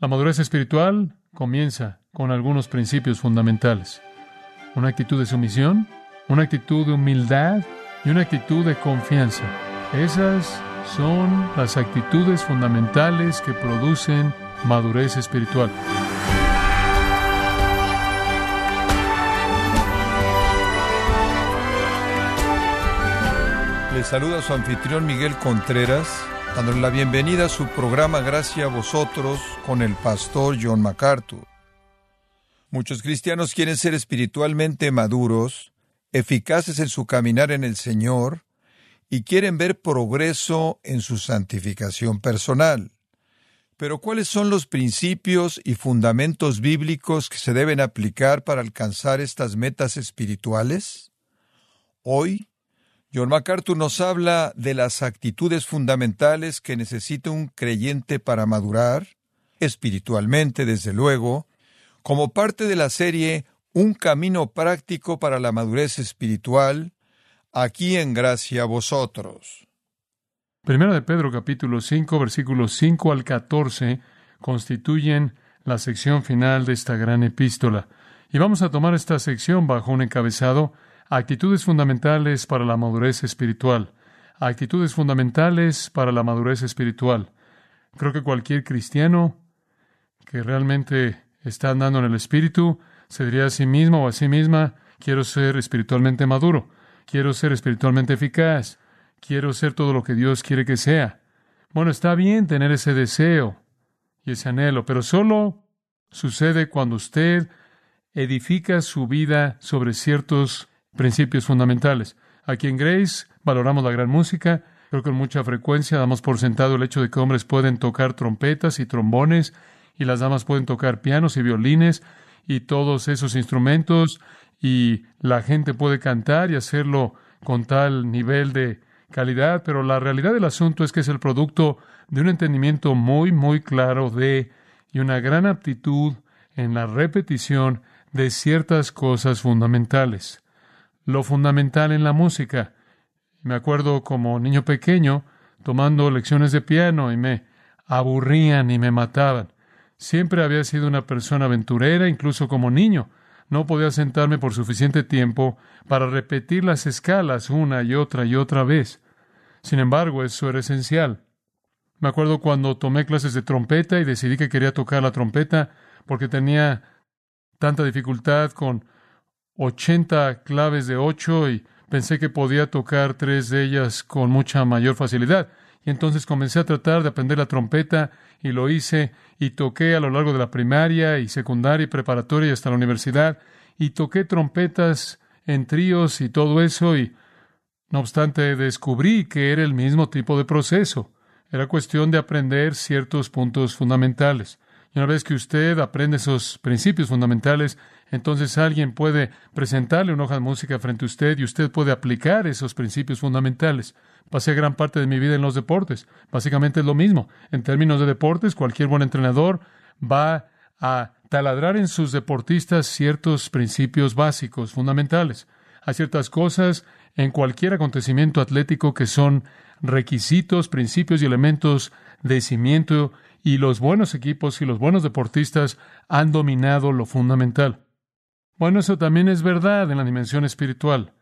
La madurez espiritual comienza con algunos principios fundamentales. Una actitud de sumisión, una actitud de humildad y una actitud de confianza. Esas son las actitudes fundamentales que producen madurez espiritual. Le saluda su anfitrión Miguel Contreras, dándole la bienvenida a su programa Gracias a vosotros con el pastor John MacArthur. Muchos cristianos quieren ser espiritualmente maduros, eficaces en su caminar en el Señor, y quieren ver progreso en su santificación personal. Pero ¿cuáles son los principios y fundamentos bíblicos que se deben aplicar para alcanzar estas metas espirituales? Hoy, John MacArthur nos habla de las actitudes fundamentales que necesita un creyente para madurar, espiritualmente desde luego, como parte de la serie Un camino práctico para la madurez espiritual, aquí en gracia a vosotros. Primera de Pedro capítulo 5 versículos 5 al 14 constituyen la sección final de esta gran epístola. Y vamos a tomar esta sección bajo un encabezado Actitudes fundamentales para la madurez espiritual. Actitudes fundamentales para la madurez espiritual. Creo que cualquier cristiano que realmente está andando en el espíritu se diría a sí mismo o a sí misma, quiero ser espiritualmente maduro, quiero ser espiritualmente eficaz, quiero ser todo lo que Dios quiere que sea. Bueno, está bien tener ese deseo y ese anhelo, pero solo sucede cuando usted edifica su vida sobre ciertos principios fundamentales. Aquí en Grace valoramos la gran música. Creo que con mucha frecuencia damos por sentado el hecho de que hombres pueden tocar trompetas y trombones y las damas pueden tocar pianos y violines y todos esos instrumentos y la gente puede cantar y hacerlo con tal nivel de calidad, pero la realidad del asunto es que es el producto de un entendimiento muy, muy claro de y una gran aptitud en la repetición de ciertas cosas fundamentales lo fundamental en la música. Me acuerdo como niño pequeño tomando lecciones de piano y me aburrían y me mataban. Siempre había sido una persona aventurera, incluso como niño. No podía sentarme por suficiente tiempo para repetir las escalas una y otra y otra vez. Sin embargo, eso era esencial. Me acuerdo cuando tomé clases de trompeta y decidí que quería tocar la trompeta porque tenía tanta dificultad con 80 claves de ocho y pensé que podía tocar tres de ellas con mucha mayor facilidad. Y entonces comencé a tratar de aprender la trompeta y lo hice y toqué a lo largo de la primaria y secundaria y preparatoria y hasta la universidad y toqué trompetas en tríos y todo eso y no obstante descubrí que era el mismo tipo de proceso. Era cuestión de aprender ciertos puntos fundamentales. Y una vez que usted aprende esos principios fundamentales, entonces alguien puede presentarle una hoja de música frente a usted y usted puede aplicar esos principios fundamentales. Pasé gran parte de mi vida en los deportes. Básicamente es lo mismo. En términos de deportes, cualquier buen entrenador va a taladrar en sus deportistas ciertos principios básicos, fundamentales. Hay ciertas cosas en cualquier acontecimiento atlético que son requisitos, principios y elementos de cimiento y los buenos equipos y los buenos deportistas han dominado lo fundamental. Bueno, eso también es verdad en la dimensión espiritual.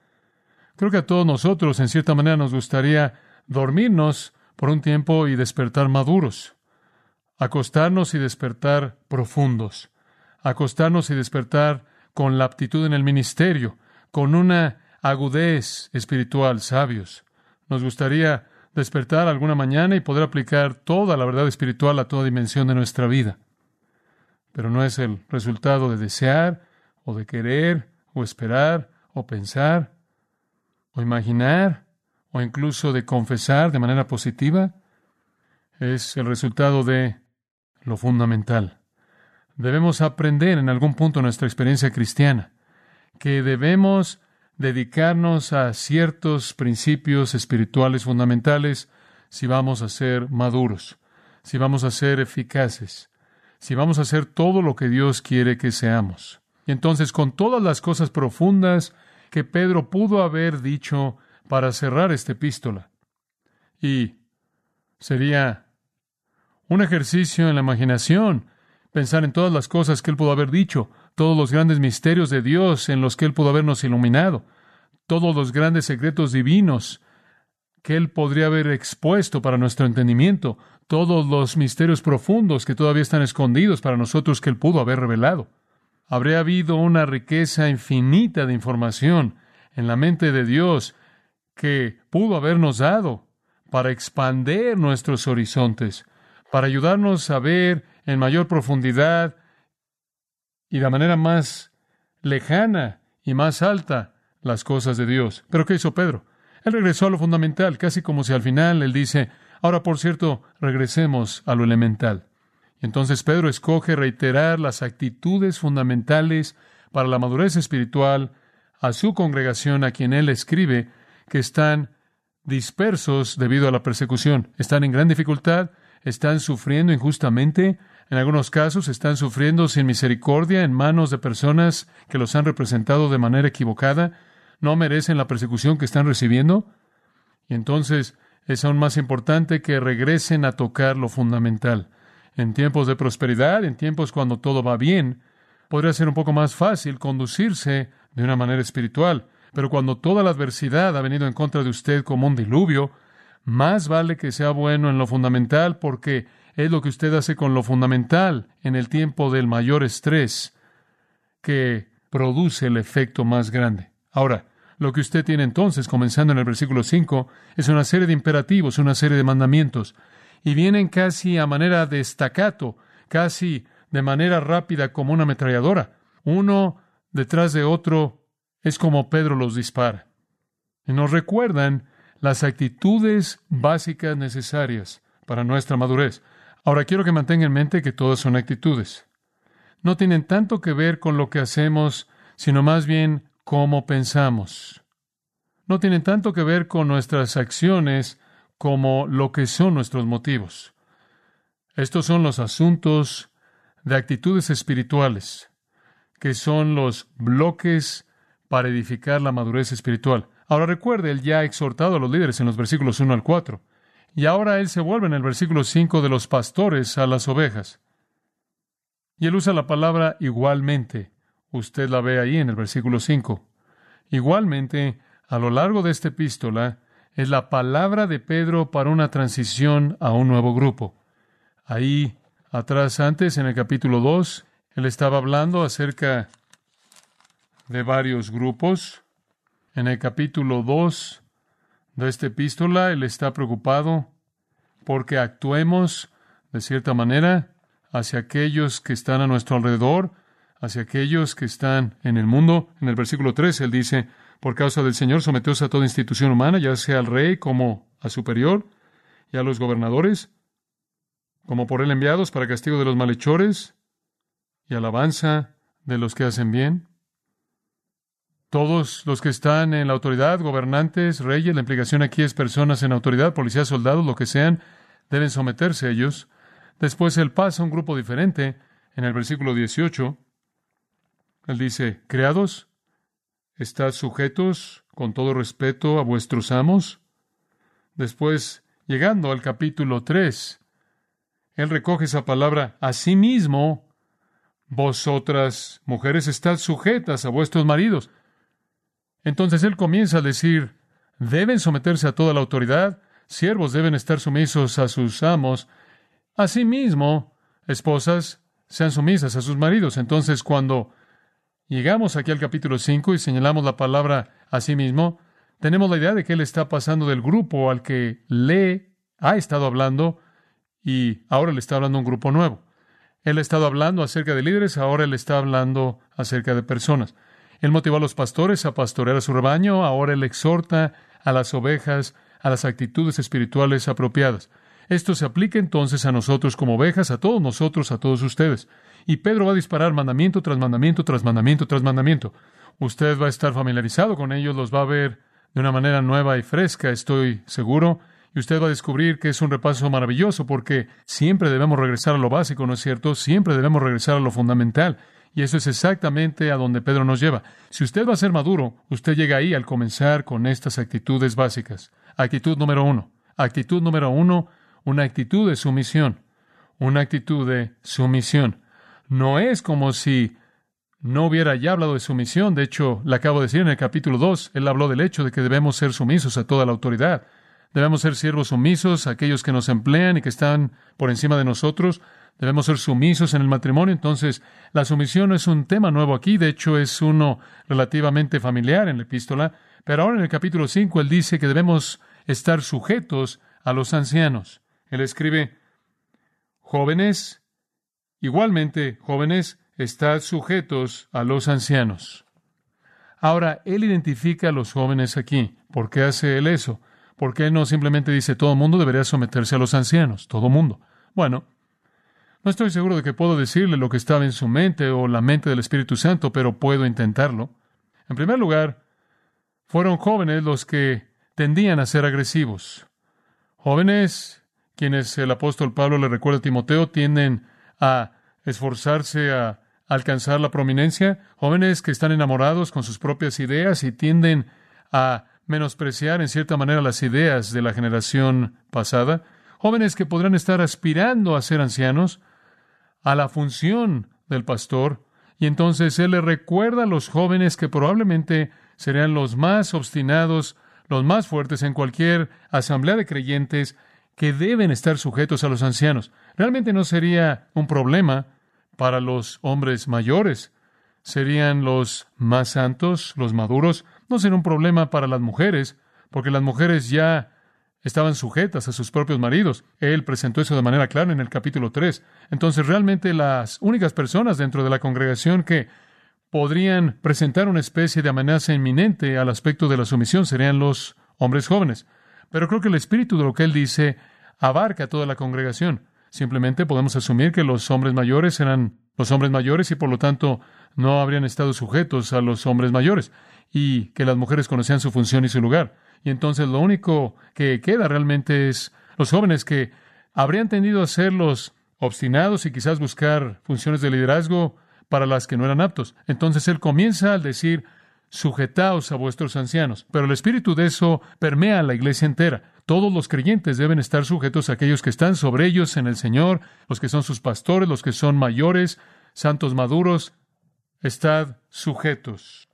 Creo que a todos nosotros, en cierta manera, nos gustaría dormirnos por un tiempo y despertar maduros, acostarnos y despertar profundos, acostarnos y despertar con la aptitud en el ministerio, con una agudez espiritual, sabios. Nos gustaría despertar alguna mañana y poder aplicar toda la verdad espiritual a toda dimensión de nuestra vida. Pero no es el resultado de desear o de querer o esperar o pensar o imaginar o incluso de confesar de manera positiva. Es el resultado de lo fundamental. Debemos aprender en algún punto nuestra experiencia cristiana que debemos dedicarnos a ciertos principios espirituales fundamentales si vamos a ser maduros, si vamos a ser eficaces, si vamos a hacer todo lo que Dios quiere que seamos. Y entonces, con todas las cosas profundas que Pedro pudo haber dicho para cerrar esta epístola, y sería un ejercicio en la imaginación pensar en todas las cosas que Él pudo haber dicho, todos los grandes misterios de Dios en los que Él pudo habernos iluminado, todos los grandes secretos divinos que Él podría haber expuesto para nuestro entendimiento, todos los misterios profundos que todavía están escondidos para nosotros que Él pudo haber revelado. Habría habido una riqueza infinita de información en la mente de Dios que pudo habernos dado para expander nuestros horizontes, para ayudarnos a ver en mayor profundidad y de manera más lejana y más alta las cosas de Dios. Pero ¿qué hizo Pedro? Él regresó a lo fundamental, casi como si al final él dice, ahora por cierto, regresemos a lo elemental. Entonces Pedro escoge reiterar las actitudes fundamentales para la madurez espiritual a su congregación a quien él escribe que están dispersos debido a la persecución, están en gran dificultad, están sufriendo injustamente, en algunos casos están sufriendo sin misericordia en manos de personas que los han representado de manera equivocada, no merecen la persecución que están recibiendo. Y entonces es aún más importante que regresen a tocar lo fundamental. En tiempos de prosperidad, en tiempos cuando todo va bien, podría ser un poco más fácil conducirse de una manera espiritual. Pero cuando toda la adversidad ha venido en contra de usted como un diluvio, más vale que sea bueno en lo fundamental porque es lo que usted hace con lo fundamental en el tiempo del mayor estrés que produce el efecto más grande. Ahora, lo que usted tiene entonces, comenzando en el versículo 5, es una serie de imperativos, una serie de mandamientos, y vienen casi a manera de estacato, casi de manera rápida como una ametralladora. Uno detrás de otro es como Pedro los dispara. Y nos recuerdan las actitudes básicas necesarias para nuestra madurez. Ahora quiero que mantenga en mente que todas son actitudes. No tienen tanto que ver con lo que hacemos, sino más bien cómo pensamos. No tienen tanto que ver con nuestras acciones como lo que son nuestros motivos. Estos son los asuntos de actitudes espirituales, que son los bloques para edificar la madurez espiritual. Ahora recuerde, él ya ha exhortado a los líderes en los versículos 1 al 4. Y ahora él se vuelve en el versículo 5 de los pastores a las ovejas. Y él usa la palabra igualmente. Usted la ve ahí en el versículo 5. Igualmente, a lo largo de esta epístola, es la palabra de Pedro para una transición a un nuevo grupo. Ahí atrás, antes, en el capítulo 2, él estaba hablando acerca de varios grupos. En el capítulo 2 de esta epístola, él está preocupado porque actuemos de cierta manera hacia aquellos que están a nuestro alrededor, hacia aquellos que están en el mundo. En el versículo 3 él dice, por causa del Señor, someteos a toda institución humana, ya sea al rey como a superior, y a los gobernadores, como por él enviados para castigo de los malhechores y alabanza de los que hacen bien. Todos los que están en la autoridad, gobernantes, reyes, la implicación aquí es personas en autoridad, policías, soldados, lo que sean, deben someterse a ellos. Después él pasa a un grupo diferente en el versículo 18. Él dice, creados, estad sujetos con todo respeto a vuestros amos. Después, llegando al capítulo 3, él recoge esa palabra, asimismo, vosotras, mujeres, estad sujetas a vuestros maridos. Entonces él comienza a decir, deben someterse a toda la autoridad, siervos deben estar sumisos a sus amos, asimismo, esposas sean sumisas a sus maridos. Entonces cuando llegamos aquí al capítulo 5 y señalamos la palabra asimismo, tenemos la idea de que él está pasando del grupo al que le ha estado hablando y ahora le está hablando a un grupo nuevo. Él ha estado hablando acerca de líderes, ahora él está hablando acerca de personas. Él motivó a los pastores a pastorear a su rebaño, ahora él exhorta a las ovejas a las actitudes espirituales apropiadas. Esto se aplica entonces a nosotros como ovejas, a todos nosotros, a todos ustedes. Y Pedro va a disparar mandamiento tras mandamiento, tras mandamiento, tras mandamiento. Usted va a estar familiarizado con ellos, los va a ver de una manera nueva y fresca, estoy seguro. Y usted va a descubrir que es un repaso maravilloso porque siempre debemos regresar a lo básico, ¿no es cierto? Siempre debemos regresar a lo fundamental. Y eso es exactamente a donde Pedro nos lleva. Si usted va a ser maduro, usted llega ahí al comenzar con estas actitudes básicas. Actitud número uno. Actitud número uno, una actitud de sumisión. Una actitud de sumisión. no es como si no hubiera ya hablado de sumisión. De hecho, le acabo de decir en el capítulo 2, él habló del hecho de que debemos ser sumisos a toda la autoridad. Debemos ser siervos sumisos a aquellos que nos emplean y que están por encima de nosotros. Debemos ser sumisos en el matrimonio. Entonces, la sumisión no es un tema nuevo aquí. De hecho, es uno relativamente familiar en la epístola. Pero ahora en el capítulo 5, él dice que debemos estar sujetos a los ancianos. Él escribe, jóvenes, igualmente, jóvenes, estad sujetos a los ancianos. Ahora, él identifica a los jóvenes aquí. ¿Por qué hace él eso? ¿Por qué no simplemente dice todo mundo debería someterse a los ancianos? Todo mundo. Bueno, no estoy seguro de que puedo decirle lo que estaba en su mente o la mente del Espíritu Santo, pero puedo intentarlo. En primer lugar, fueron jóvenes los que tendían a ser agresivos. Jóvenes, quienes el apóstol Pablo le recuerda a Timoteo, tienden a esforzarse a alcanzar la prominencia. Jóvenes que están enamorados con sus propias ideas y tienden a menospreciar en cierta manera las ideas de la generación pasada. Jóvenes que podrán estar aspirando a ser ancianos, a la función del pastor, y entonces él le recuerda a los jóvenes que probablemente serían los más obstinados, los más fuertes en cualquier asamblea de creyentes, que deben estar sujetos a los ancianos. Realmente no sería un problema para los hombres mayores. Serían los más santos, los maduros. No sería un problema para las mujeres, porque las mujeres ya estaban sujetas a sus propios maridos. Él presentó eso de manera clara en el capítulo 3. Entonces, realmente las únicas personas dentro de la congregación que podrían presentar una especie de amenaza inminente al aspecto de la sumisión serían los hombres jóvenes. Pero creo que el espíritu de lo que él dice abarca a toda la congregación. Simplemente podemos asumir que los hombres mayores eran los hombres mayores y por lo tanto no habrían estado sujetos a los hombres mayores y que las mujeres conocían su función y su lugar. Y entonces lo único que queda realmente es los jóvenes que habrían tendido a ser los obstinados y quizás buscar funciones de liderazgo para las que no eran aptos. Entonces él comienza al decir, sujetaos a vuestros ancianos. Pero el espíritu de eso permea a la iglesia entera. Todos los creyentes deben estar sujetos a aquellos que están sobre ellos en el Señor, los que son sus pastores, los que son mayores, santos maduros. Estad sujetos.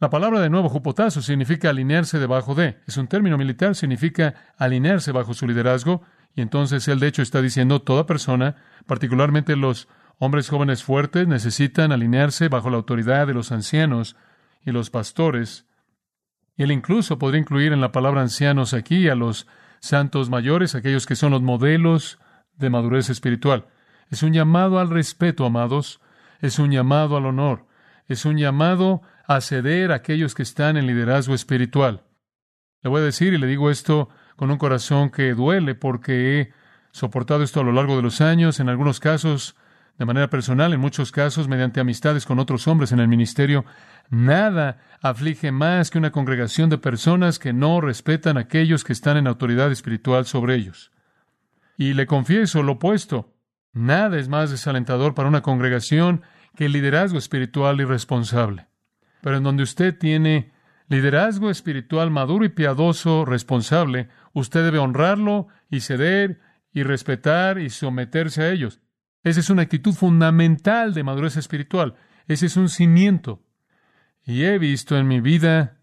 La palabra de nuevo, jupotazo, significa alinearse debajo de. Es un término militar, significa alinearse bajo su liderazgo. Y entonces él, de hecho, está diciendo toda persona, particularmente los hombres jóvenes fuertes, necesitan alinearse bajo la autoridad de los ancianos y los pastores. Y él incluso podría incluir en la palabra ancianos aquí a los santos mayores, aquellos que son los modelos de madurez espiritual. Es un llamado al respeto, amados. Es un llamado al honor. Es un llamado a ceder a aquellos que están en liderazgo espiritual. Le voy a decir, y le digo esto con un corazón que duele, porque he soportado esto a lo largo de los años, en algunos casos de manera personal, en muchos casos mediante amistades con otros hombres en el ministerio. Nada aflige más que una congregación de personas que no respetan a aquellos que están en autoridad espiritual sobre ellos. Y le confieso lo opuesto. Nada es más desalentador para una congregación que el liderazgo espiritual irresponsable. Pero en donde usted tiene liderazgo espiritual maduro y piadoso, responsable, usted debe honrarlo y ceder y respetar y someterse a ellos. Esa es una actitud fundamental de madurez espiritual. Ese es un cimiento. Y he visto en mi vida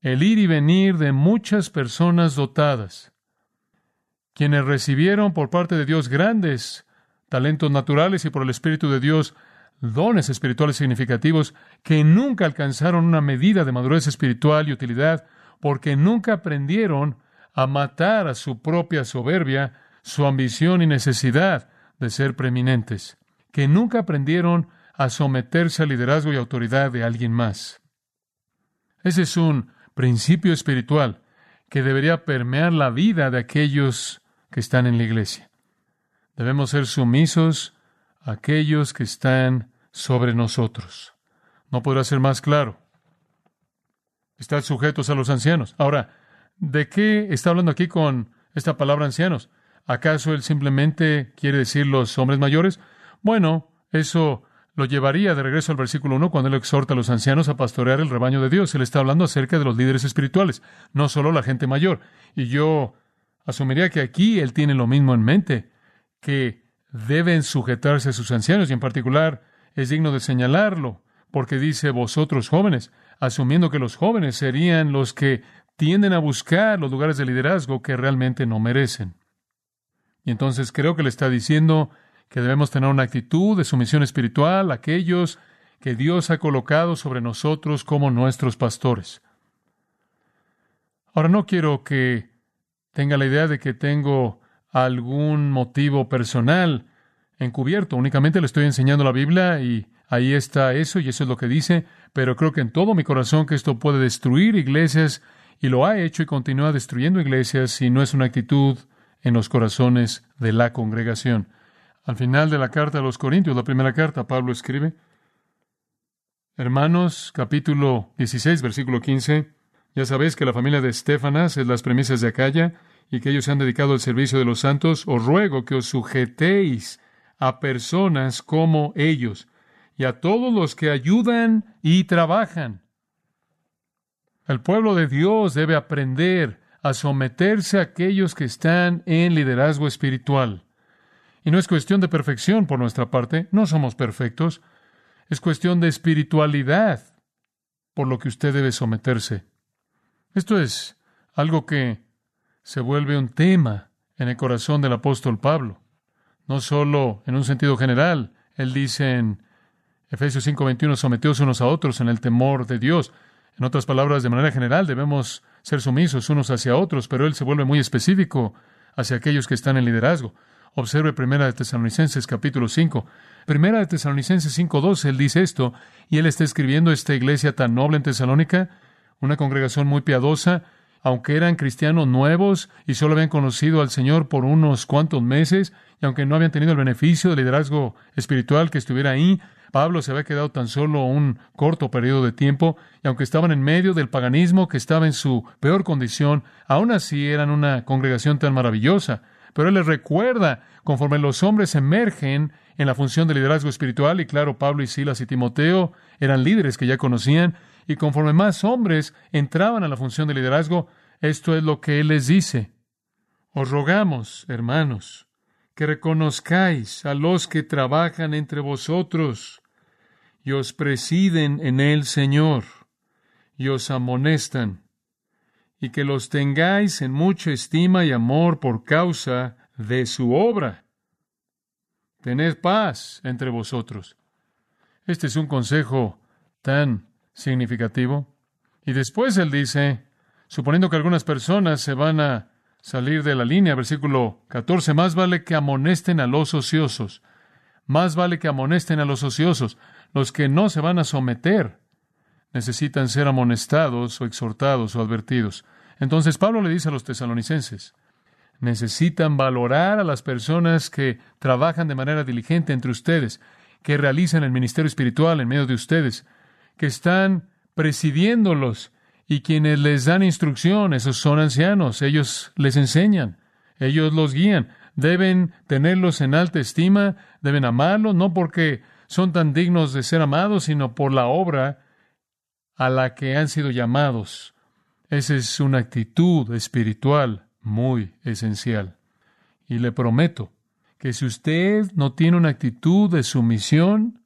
el ir y venir de muchas personas dotadas, quienes recibieron por parte de Dios grandes talentos naturales y por el Espíritu de Dios dones espirituales significativos que nunca alcanzaron una medida de madurez espiritual y utilidad porque nunca aprendieron a matar a su propia soberbia, su ambición y necesidad de ser preeminentes, que nunca aprendieron a someterse al liderazgo y autoridad de alguien más. Ese es un principio espiritual que debería permear la vida de aquellos que están en la iglesia. Debemos ser sumisos a aquellos que están sobre nosotros. No podrá ser más claro. Están sujetos a los ancianos. Ahora, ¿de qué está hablando aquí con esta palabra ancianos? ¿Acaso él simplemente quiere decir los hombres mayores? Bueno, eso lo llevaría de regreso al versículo 1 cuando él exhorta a los ancianos a pastorear el rebaño de Dios. Él está hablando acerca de los líderes espirituales, no solo la gente mayor. Y yo asumiría que aquí él tiene lo mismo en mente, que deben sujetarse a sus ancianos y en particular es digno de señalarlo porque dice vosotros jóvenes, asumiendo que los jóvenes serían los que tienden a buscar los lugares de liderazgo que realmente no merecen. Y entonces creo que le está diciendo que debemos tener una actitud de sumisión espiritual a aquellos que Dios ha colocado sobre nosotros como nuestros pastores. Ahora no quiero que tenga la idea de que tengo algún motivo personal encubierto, únicamente le estoy enseñando la Biblia y ahí está eso y eso es lo que dice, pero creo que en todo mi corazón que esto puede destruir iglesias y lo ha hecho y continúa destruyendo iglesias si no es una actitud en los corazones de la congregación. Al final de la carta a los Corintios, la primera carta, Pablo escribe, Hermanos, capítulo 16, versículo 15, ya sabéis que la familia de Estefanas es las premisas de Acaya y que ellos se han dedicado al servicio de los santos, os ruego que os sujetéis a personas como ellos y a todos los que ayudan y trabajan. El pueblo de Dios debe aprender a someterse a aquellos que están en liderazgo espiritual. Y no es cuestión de perfección por nuestra parte, no somos perfectos, es cuestión de espiritualidad por lo que usted debe someterse. Esto es algo que se vuelve un tema en el corazón del apóstol Pablo, no solo en un sentido general. Él dice en Efesios 5:21, someteos unos a otros en el temor de Dios. En otras palabras, de manera general, debemos ser sumisos unos hacia otros, pero él se vuelve muy específico hacia aquellos que están en liderazgo. Observe Primera de Tesalonicenses capítulo 5. Primera de Tesalonicenses 5.2, él dice esto, y él está escribiendo esta iglesia tan noble en Tesalónica, una congregación muy piadosa, aunque eran cristianos nuevos y solo habían conocido al Señor por unos cuantos meses, y aunque no habían tenido el beneficio del liderazgo espiritual que estuviera ahí, Pablo se había quedado tan solo un corto periodo de tiempo, y aunque estaban en medio del paganismo que estaba en su peor condición, aún así eran una congregación tan maravillosa. Pero él les recuerda, conforme los hombres emergen en la función de liderazgo espiritual, y claro, Pablo y Silas y Timoteo eran líderes que ya conocían, y conforme más hombres entraban a la función de liderazgo, esto es lo que él les dice. Os rogamos, hermanos, que reconozcáis a los que trabajan entre vosotros, y os presiden en el Señor, y os amonestan, y que los tengáis en mucha estima y amor por causa de su obra. Tened paz entre vosotros. Este es un consejo tan significativo. Y después él dice, suponiendo que algunas personas se van a salir de la línea, versículo 14, más vale que amonesten a los ociosos, más vale que amonesten a los ociosos. Los que no se van a someter necesitan ser amonestados o exhortados o advertidos. Entonces Pablo le dice a los tesalonicenses, necesitan valorar a las personas que trabajan de manera diligente entre ustedes, que realizan el ministerio espiritual en medio de ustedes, que están presidiéndolos y quienes les dan instrucción, esos son ancianos, ellos les enseñan, ellos los guían, deben tenerlos en alta estima, deben amarlos, no porque son tan dignos de ser amados, sino por la obra a la que han sido llamados. Esa es una actitud espiritual muy esencial. Y le prometo que si usted no tiene una actitud de sumisión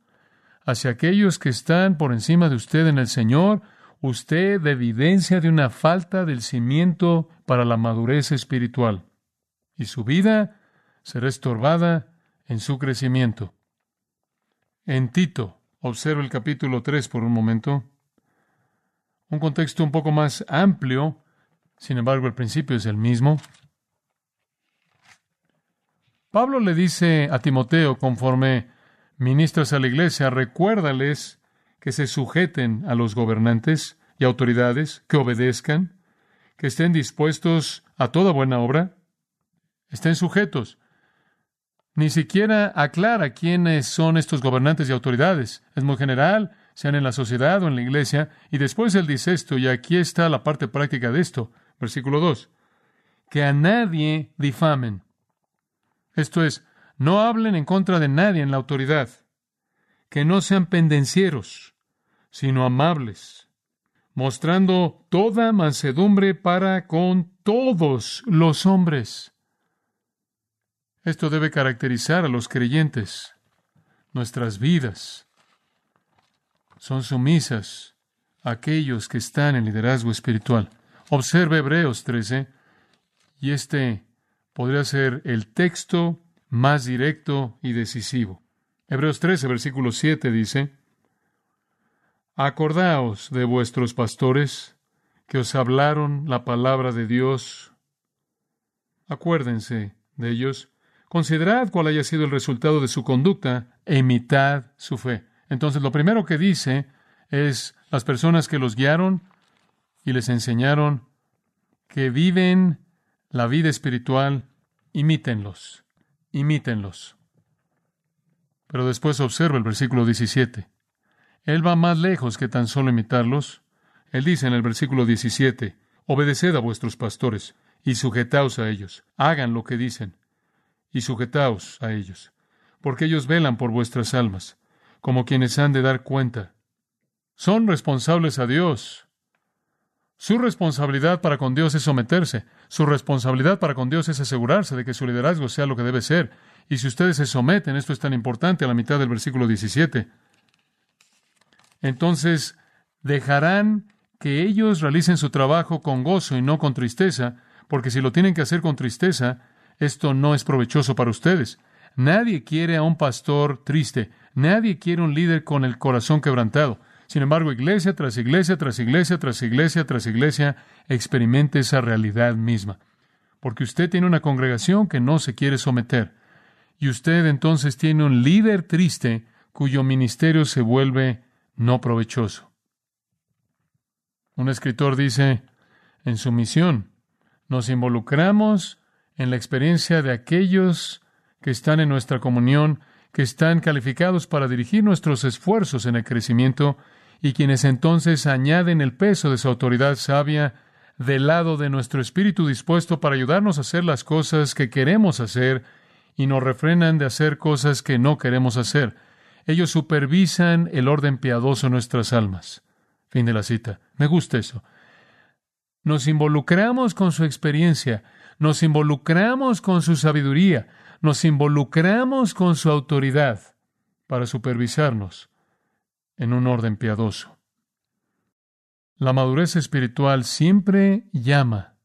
hacia aquellos que están por encima de usted en el Señor, usted evidencia de una falta del cimiento para la madurez espiritual. Y su vida será estorbada en su crecimiento. En Tito, observo el capítulo 3 por un momento. Un contexto un poco más amplio, sin embargo el principio es el mismo. Pablo le dice a Timoteo, conforme ministras a la iglesia, recuérdales que se sujeten a los gobernantes y autoridades, que obedezcan, que estén dispuestos a toda buena obra, estén sujetos. Ni siquiera aclara quiénes son estos gobernantes y autoridades. Es muy general, sean en la sociedad o en la iglesia. Y después él dice esto, y aquí está la parte práctica de esto. Versículo 2. Que a nadie difamen. Esto es, no hablen en contra de nadie en la autoridad. Que no sean pendencieros, sino amables, mostrando toda mansedumbre para con todos los hombres Esto debe caracterizar a los creyentes. Nuestras vidas son sumisas a aquellos que están en liderazgo espiritual. Observe Hebreos 13 y este podría ser el texto más directo y decisivo. Hebreos 13, versículo 7 dice, Acordaos de vuestros pastores que os hablaron la palabra de Dios. Acuérdense de ellos Considerad cuál haya sido el resultado de su conducta e imitad su fe. Entonces, lo primero que dice es las personas que los guiaron y les enseñaron que viven la vida espiritual, imítenlos, imítenlos. Pero después observa el versículo 17. Él va más lejos que tan solo imitarlos. Él dice en el versículo 17, Obedeced a vuestros pastores y sujetaos a ellos, hagan lo que dicen, y sujetaos a ellos, porque ellos velan por vuestras almas, como quienes han de dar cuenta. Son responsables a Dios. Su responsabilidad para con Dios es someterse. Su responsabilidad para con Dios es asegurarse de que su liderazgo sea lo que debe ser. Y si ustedes se someten, esto es tan importante a la mitad del versículo 17, entonces dejarán que ellos realicen su trabajo con gozo y no con tristeza, porque si lo tienen que hacer con tristeza, esto no es provechoso para ustedes. Nadie quiere a un pastor triste. Nadie quiere un líder con el corazón quebrantado. Sin embargo, iglesia tras iglesia, tras iglesia, tras iglesia, tras iglesia, experimente esa realidad misma. Porque usted tiene una congregación que no se quiere someter. Y usted entonces tiene un líder triste cuyo ministerio se vuelve no provechoso. Un escritor dice, en su misión, nos involucramos en la experiencia de aquellos que están en nuestra comunión, que están calificados para dirigir nuestros esfuerzos en el crecimiento y quienes entonces añaden el peso de su autoridad sabia del lado de nuestro espíritu dispuesto para ayudarnos a hacer las cosas que queremos hacer y nos refrenan de hacer cosas que no queremos hacer. Ellos supervisan el orden piadoso en nuestras almas. Fin de la cita. Me gusta eso. Nos involucramos con su experiencia, nos involucramos con su sabiduría, nos involucramos con su autoridad para supervisarnos en un orden piadoso. La madurez espiritual siempre llama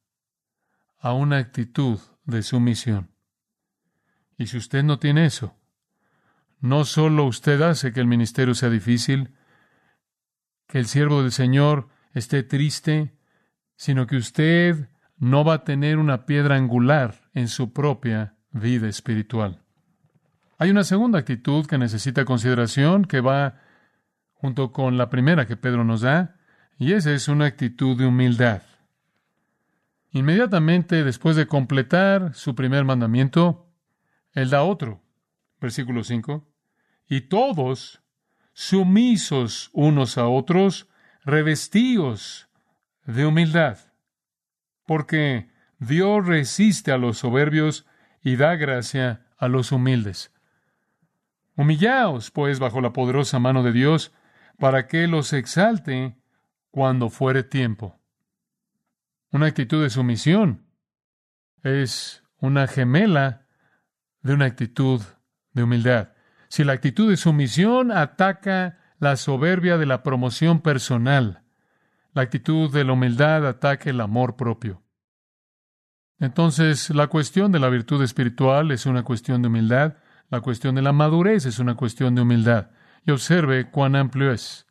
a una actitud de sumisión. Y si usted no tiene eso, no solo usted hace que el ministerio sea difícil, que el siervo del Señor esté triste, sino que usted no va a tener una piedra angular en su propia vida espiritual. Hay una segunda actitud que necesita consideración que va junto con la primera que Pedro nos da, y esa es una actitud de humildad. Inmediatamente después de completar su primer mandamiento, él da otro, versículo 5, y todos, sumisos unos a otros, revestidos de humildad porque Dios resiste a los soberbios y da gracia a los humildes. Humillaos, pues, bajo la poderosa mano de Dios, para que los exalte cuando fuere tiempo. Una actitud de sumisión es una gemela de una actitud de humildad. Si la actitud de sumisión ataca la soberbia de la promoción personal, la actitud de la humildad ataque el amor propio. Entonces, la cuestión de la virtud espiritual es una cuestión de humildad, la cuestión de la madurez es una cuestión de humildad. Y observe cuán amplio es.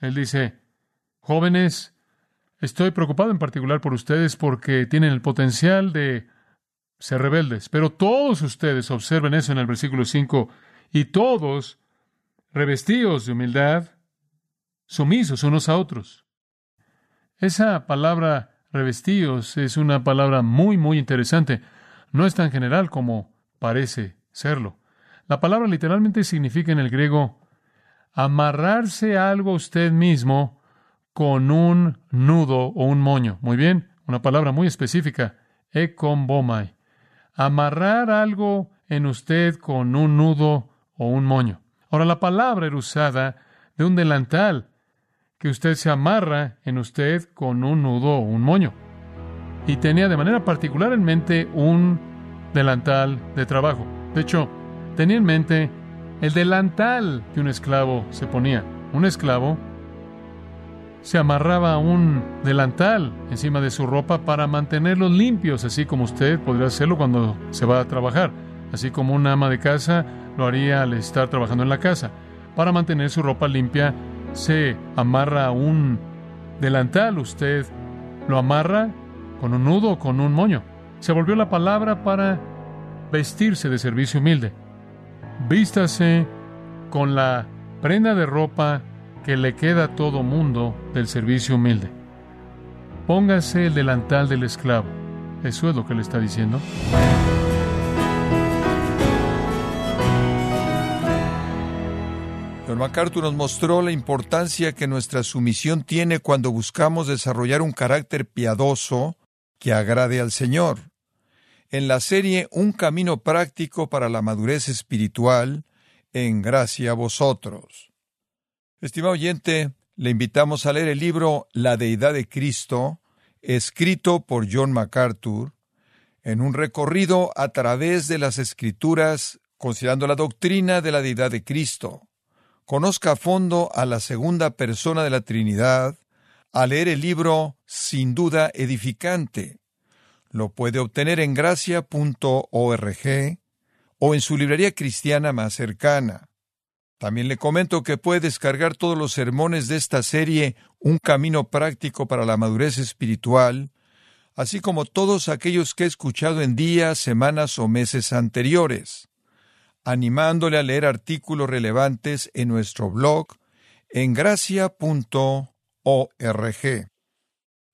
Él dice, jóvenes, estoy preocupado en particular por ustedes porque tienen el potencial de ser rebeldes, pero todos ustedes observen eso en el versículo 5, y todos revestidos de humildad, sumisos unos a otros. Esa palabra revestidos es una palabra muy, muy interesante. No es tan general como parece serlo. La palabra literalmente significa en el griego amarrarse algo usted mismo con un nudo o un moño. Muy bien, una palabra muy específica, ekombomai. Amarrar algo en usted con un nudo o un moño. Ahora, la palabra era usada de un delantal que usted se amarra en usted con un nudo o un moño. Y tenía de manera particular en mente un delantal de trabajo. De hecho, tenía en mente el delantal que un esclavo se ponía. Un esclavo se amarraba un delantal encima de su ropa para mantenerlos limpios, así como usted podría hacerlo cuando se va a trabajar, así como una ama de casa lo haría al estar trabajando en la casa. Para mantener su ropa limpia se amarra un delantal, usted lo amarra con un nudo o con un moño. Se volvió la palabra para vestirse de servicio humilde. Vístase con la prenda de ropa que le queda a todo mundo del servicio humilde. Póngase el delantal del esclavo. Eso es lo que le está diciendo. Don MacArthur nos mostró la importancia que nuestra sumisión tiene cuando buscamos desarrollar un carácter piadoso que agrade al Señor. En la serie Un camino práctico para la madurez espiritual, en gracia a vosotros. Estimado oyente, le invitamos a leer el libro La Deidad de Cristo, escrito por John MacArthur, en un recorrido a través de las Escrituras, considerando la doctrina de la Deidad de Cristo conozca a fondo a la segunda persona de la Trinidad al leer el libro sin duda edificante. Lo puede obtener en gracia.org o en su librería cristiana más cercana. También le comento que puede descargar todos los sermones de esta serie Un camino práctico para la madurez espiritual, así como todos aquellos que he escuchado en días, semanas o meses anteriores animándole a leer artículos relevantes en nuestro blog en gracia.org.